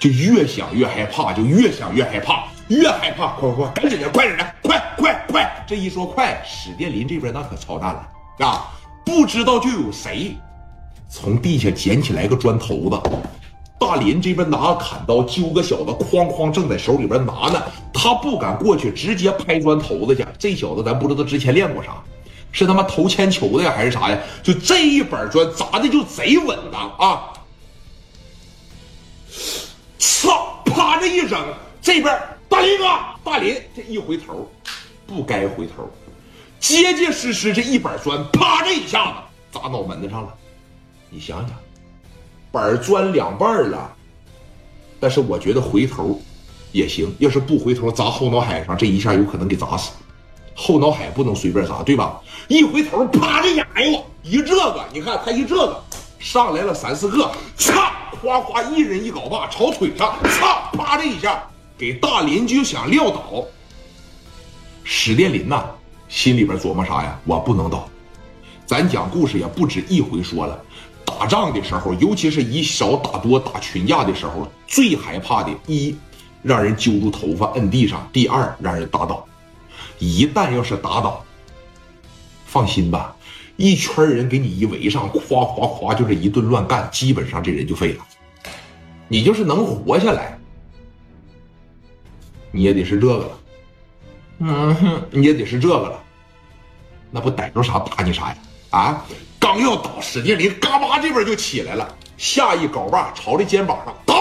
就越想越害怕，就越想越害怕，越害怕，快快快，赶紧的，快点的，快快快！这一说快，史殿林这边那可操蛋了啊！不知道就有谁从地下捡起来个砖头子，大林这边拿个砍刀揪个小子，哐哐正在手里边拿呢，他不敢过去直接拍砖头子去。这小子咱不知道之前练过啥，是他妈投铅球的呀还是啥呀？就这一板砖砸的就贼稳当啊！操！啪！这一扔，这边大林哥，大林这一回头，不该回头，结结实实这一板砖，啪！这一下子砸脑门子上了。你想想，板砖两半了，但是我觉得回头也行。要是不回头砸后脑海上，这一下有可能给砸死。后脑海不能随便砸，对吧？一回头，啪！这哎呦，一这个，你看他一这个。上来了三四个，操，哗哗，一人一镐把朝腿上，擦，啪的一下，给大林就想撂倒。史殿林呐，心里边琢磨啥呀？我不能倒。咱讲故事也不止一回说了，打仗的时候，尤其是以少打多、打群架的时候，最害怕的一，让人揪住头发摁地上；第二，让人打倒。一旦要是打倒，放心吧。一圈人给你一围上，夸夸夸，就这一顿乱干，基本上这人就废了。你就是能活下来，你也得是这个了。嗯哼，你也得是这个了。那不逮着啥打你啥呀？啊！刚要倒，史殿林嘎巴这边就起来了，下一镐把朝着肩膀上打，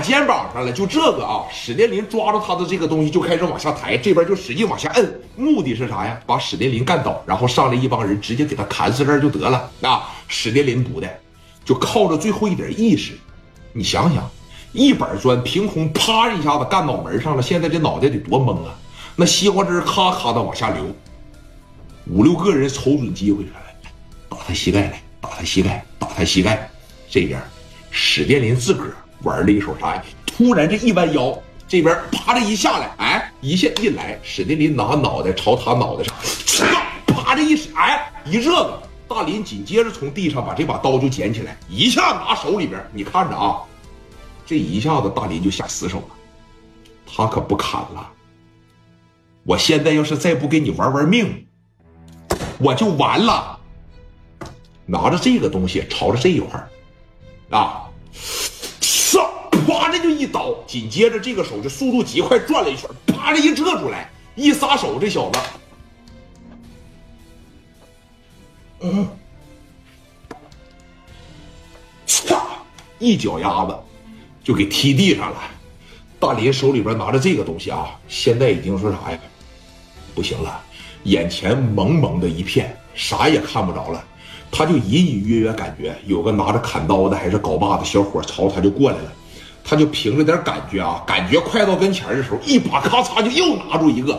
肩膀上了，就这个啊！史殿林抓住他的这个东西就开始往下抬，这边就使劲往下摁，目的是啥呀？把史殿林干倒，然后上来一帮人直接给他砍死这就得了啊！史殿林不的，就靠着最后一点意识。你想想，一板砖凭空啪一下子干脑门上了，现在这脑袋得多懵啊！那西瓜汁咔咔的往下流，五六个人瞅准机会来打他膝盖来，打他膝盖，打他膝盖。这边史殿林自个儿。玩了一手啥呀？突然这一弯腰，这边啪的一下来，哎，一下一来，史殿林拿脑袋朝他脑袋上，啪的一，哎，一这个，大林紧接着从地上把这把刀就捡起来，一下拿手里边，你看着啊，这一下子大林就下死手了，他可不砍了，我现在要是再不给你玩玩命，我就完了。拿着这个东西朝着这一块啊。啪！这就一刀，紧接着这个手就速度极快，转了一圈，啪的一撤出来，一撒手，这小子，嗯，唰，一脚丫子就给踢地上了。大林手里边拿着这个东西啊，现在已经说啥呀？不行了，眼前蒙蒙的一片，啥也看不着了。他就隐隐约约感觉有个拿着砍刀的还是镐把的小伙朝他就过来了。他就凭着点感觉啊，感觉快到跟前的时候，一把咔嚓就又拿住一个。